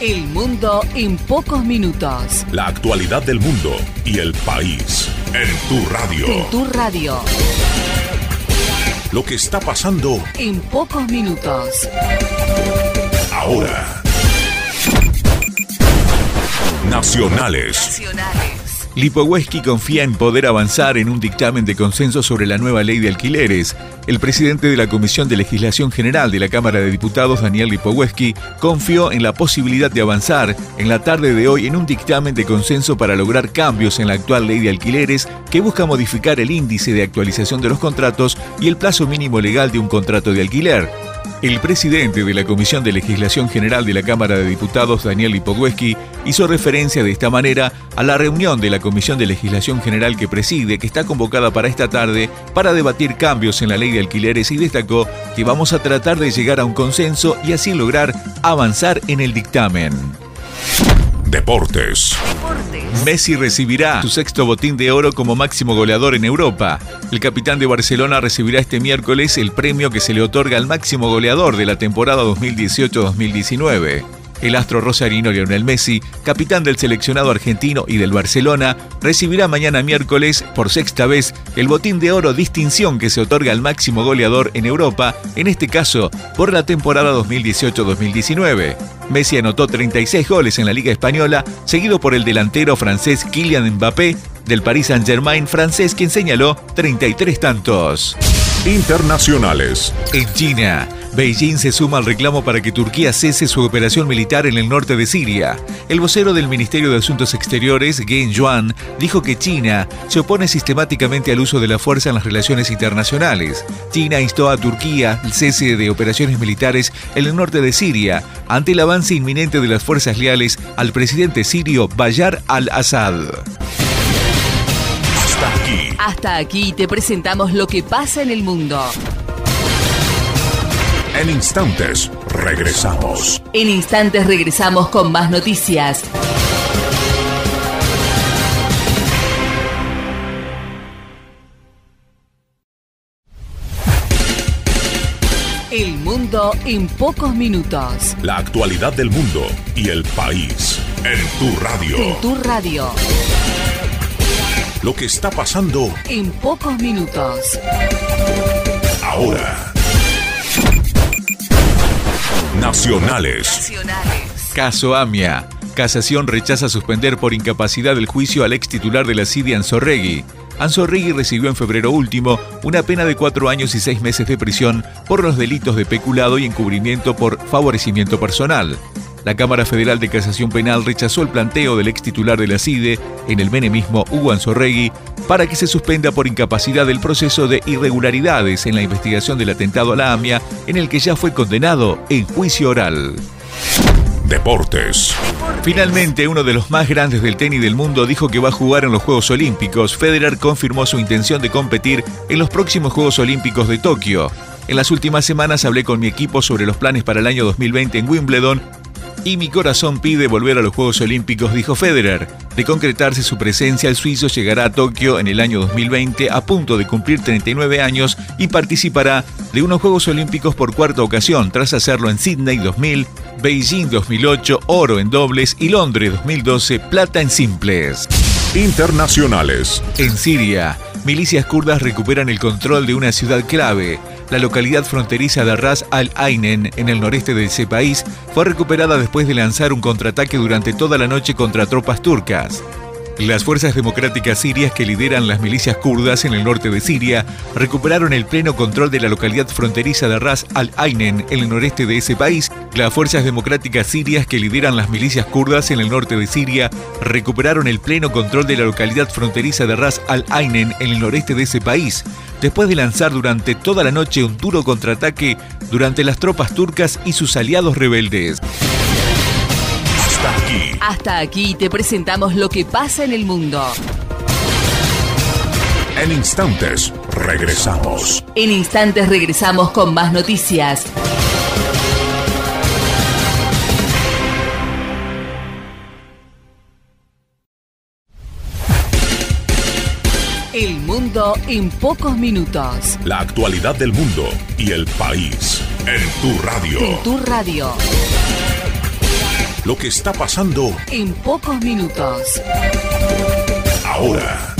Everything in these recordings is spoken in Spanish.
El mundo en pocos minutos. La actualidad del mundo y el país en tu radio. En tu radio. Lo que está pasando En pocos minutos. ahora. Nacionales. Nacionales. Lipoweski confía en poder avanzar en un dictamen de consenso sobre la nueva ley de alquileres. El presidente de la Comisión de Legislación General de la Cámara de Diputados, Daniel Lipoweski, confió en la posibilidad de avanzar en la tarde de hoy en un dictamen de consenso para lograr cambios en la actual ley de alquileres que busca modificar el índice de actualización de los contratos y el plazo mínimo legal de un contrato de alquiler. El presidente de la Comisión de Legislación General de la Cámara de Diputados, Daniel Lipodweski, hizo referencia de esta manera a la reunión de la Comisión de Legislación General que preside, que está convocada para esta tarde para debatir cambios en la ley de alquileres y destacó que vamos a tratar de llegar a un consenso y así lograr avanzar en el dictamen. Deportes. Messi recibirá su sexto botín de oro como máximo goleador en Europa. El capitán de Barcelona recibirá este miércoles el premio que se le otorga al máximo goleador de la temporada 2018-2019. El astro rosarino Lionel Messi, capitán del seleccionado argentino y del Barcelona, recibirá mañana miércoles, por sexta vez, el botín de oro distinción que se otorga al máximo goleador en Europa, en este caso por la temporada 2018-2019. Messi anotó 36 goles en la Liga Española, seguido por el delantero francés Kylian Mbappé del Paris Saint-Germain francés, quien señaló 33 tantos. Internacionales. En China, Beijing se suma al reclamo para que Turquía cese su operación militar en el norte de Siria. El vocero del Ministerio de Asuntos Exteriores, Gen Yuan, dijo que China se opone sistemáticamente al uso de la fuerza en las relaciones internacionales. China instó a Turquía el cese de operaciones militares en el norte de Siria ante el avance inminente de las fuerzas leales al presidente sirio Bayar al-Assad. Hasta aquí. Hasta aquí te presentamos lo que pasa en el mundo. En instantes regresamos. En instantes regresamos con más noticias. El mundo en pocos minutos. La actualidad del mundo y el país en tu radio. En tu radio. Lo que está pasando En pocos minutos. ahora. Nacionales. Caso AMIA. Casación rechaza suspender por incapacidad el juicio al ex titular de la CIDI Anzorregui. Anzorregui recibió en febrero último una pena de cuatro años y seis meses de prisión por los delitos de peculado y encubrimiento por favorecimiento personal. La Cámara Federal de Casación Penal rechazó el planteo del ex titular de la CIDE en el menemismo Hugo Anzorregui para que se suspenda por incapacidad el proceso de irregularidades en la investigación del atentado a la AMIA en el que ya fue condenado en juicio oral. Deportes. Finalmente, uno de los más grandes del tenis del mundo dijo que va a jugar en los Juegos Olímpicos. Federer confirmó su intención de competir en los próximos Juegos Olímpicos de Tokio. En las últimas semanas hablé con mi equipo sobre los planes para el año 2020 en Wimbledon y mi corazón pide volver a los Juegos Olímpicos, dijo Federer. De concretarse su presencia, el suizo llegará a Tokio en el año 2020 a punto de cumplir 39 años y participará de unos Juegos Olímpicos por cuarta ocasión, tras hacerlo en Sydney 2000, Beijing 2008, oro en dobles y Londres 2012, plata en simples. Internacionales. En Siria, milicias kurdas recuperan el control de una ciudad clave. La localidad fronteriza de Ras al-Ainen, en el noreste de ese país, fue recuperada después de lanzar un contraataque durante toda la noche contra tropas turcas. Las fuerzas democráticas sirias que lideran las milicias kurdas en el norte de Siria recuperaron el pleno control de la localidad fronteriza de Ras al-Ainen en el noreste de ese país. Las fuerzas democráticas sirias que lideran las milicias kurdas en el norte de Siria recuperaron el pleno control de la localidad fronteriza de Ras al-Ainen en el noreste de ese país, después de lanzar durante toda la noche un duro contraataque durante las tropas turcas y sus aliados rebeldes. Hasta aquí te presentamos lo que pasa en el mundo. En instantes regresamos. En instantes regresamos con más noticias. El mundo en pocos minutos. La actualidad del mundo y el país en tu radio. En tu radio. Lo que está pasando En pocos minutos. ahora.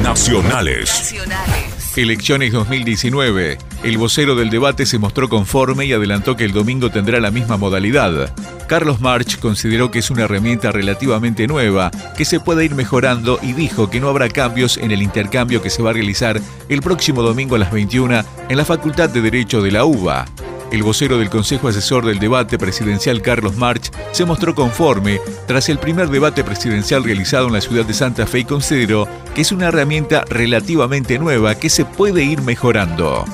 Nacionales. Nacionales. Elecciones 2019. El vocero del debate se mostró conforme y adelantó que el domingo tendrá la misma modalidad. Carlos March consideró que es una herramienta relativamente nueva, que se puede ir mejorando y dijo que no habrá cambios en el intercambio que se va a realizar el próximo domingo a las 21 en la Facultad de Derecho de la UBA. El vocero del Consejo Asesor del Debate Presidencial Carlos March se mostró conforme tras el primer debate presidencial realizado en la ciudad de Santa Fe y consideró que es una herramienta relativamente nueva que se puede ir mejorando.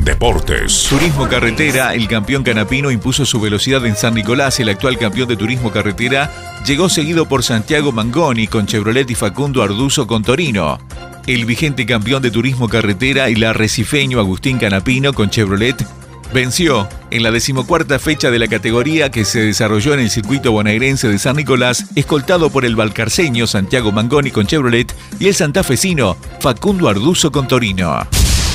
Deportes. Turismo Carretera, el campeón canapino impuso su velocidad en San Nicolás. El actual campeón de Turismo Carretera llegó seguido por Santiago Mangoni con Chevrolet y Facundo Arduzo con Torino. El vigente campeón de Turismo Carretera, el arrecifeño Agustín Canapino con Chevrolet, venció en la decimocuarta fecha de la categoría que se desarrolló en el circuito bonaerense de San Nicolás, escoltado por el valcarceño Santiago Mangoni con Chevrolet y el santafesino Facundo Arduzo con Torino.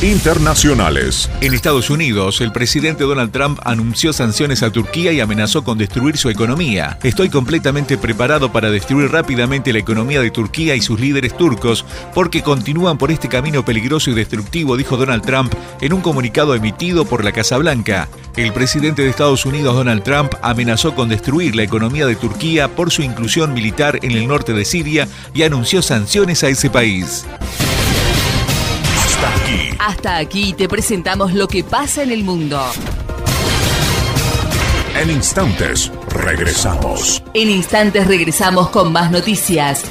Internacionales. En Estados Unidos, el presidente Donald Trump anunció sanciones a Turquía y amenazó con destruir su economía. Estoy completamente preparado para destruir rápidamente la economía de Turquía y sus líderes turcos porque continúan por este camino peligroso y destructivo, dijo Donald Trump en un comunicado emitido por la Casa Blanca. El presidente de Estados Unidos, Donald Trump, amenazó con destruir la economía de Turquía por su inclusión militar en el norte de Siria y anunció sanciones a ese país. Hasta aquí. Hasta aquí te presentamos lo que pasa en el mundo. En instantes, regresamos. En instantes regresamos con más noticias.